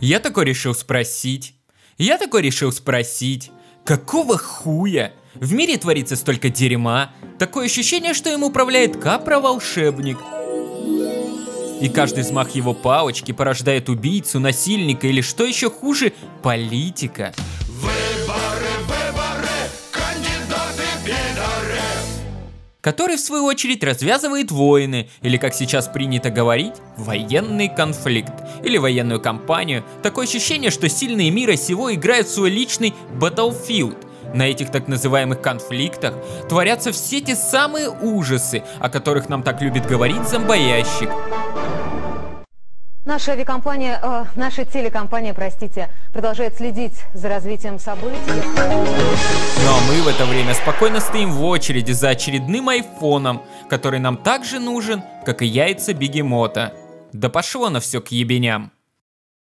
Я такой решил спросить. Я такой решил спросить. Какого хуя? В мире творится столько дерьма. Такое ощущение, что им управляет Капра-волшебник. И каждый взмах его палочки порождает убийцу, насильника или, что еще хуже, политика. Который в свою очередь развязывает войны, или как сейчас принято говорить, военный конфликт, или военную кампанию. Такое ощущение, что сильные мира сего играют в свой личный Battlefield. На этих так называемых конфликтах творятся все те самые ужасы, о которых нам так любит говорить зомбоящик. Наша авиакомпания, э, наша телекомпания, простите, продолжает следить за развитием событий. Ну а мы в это время спокойно стоим в очереди за очередным айфоном, который нам так же нужен, как и яйца бегемота. Да пошло на все к ебеням.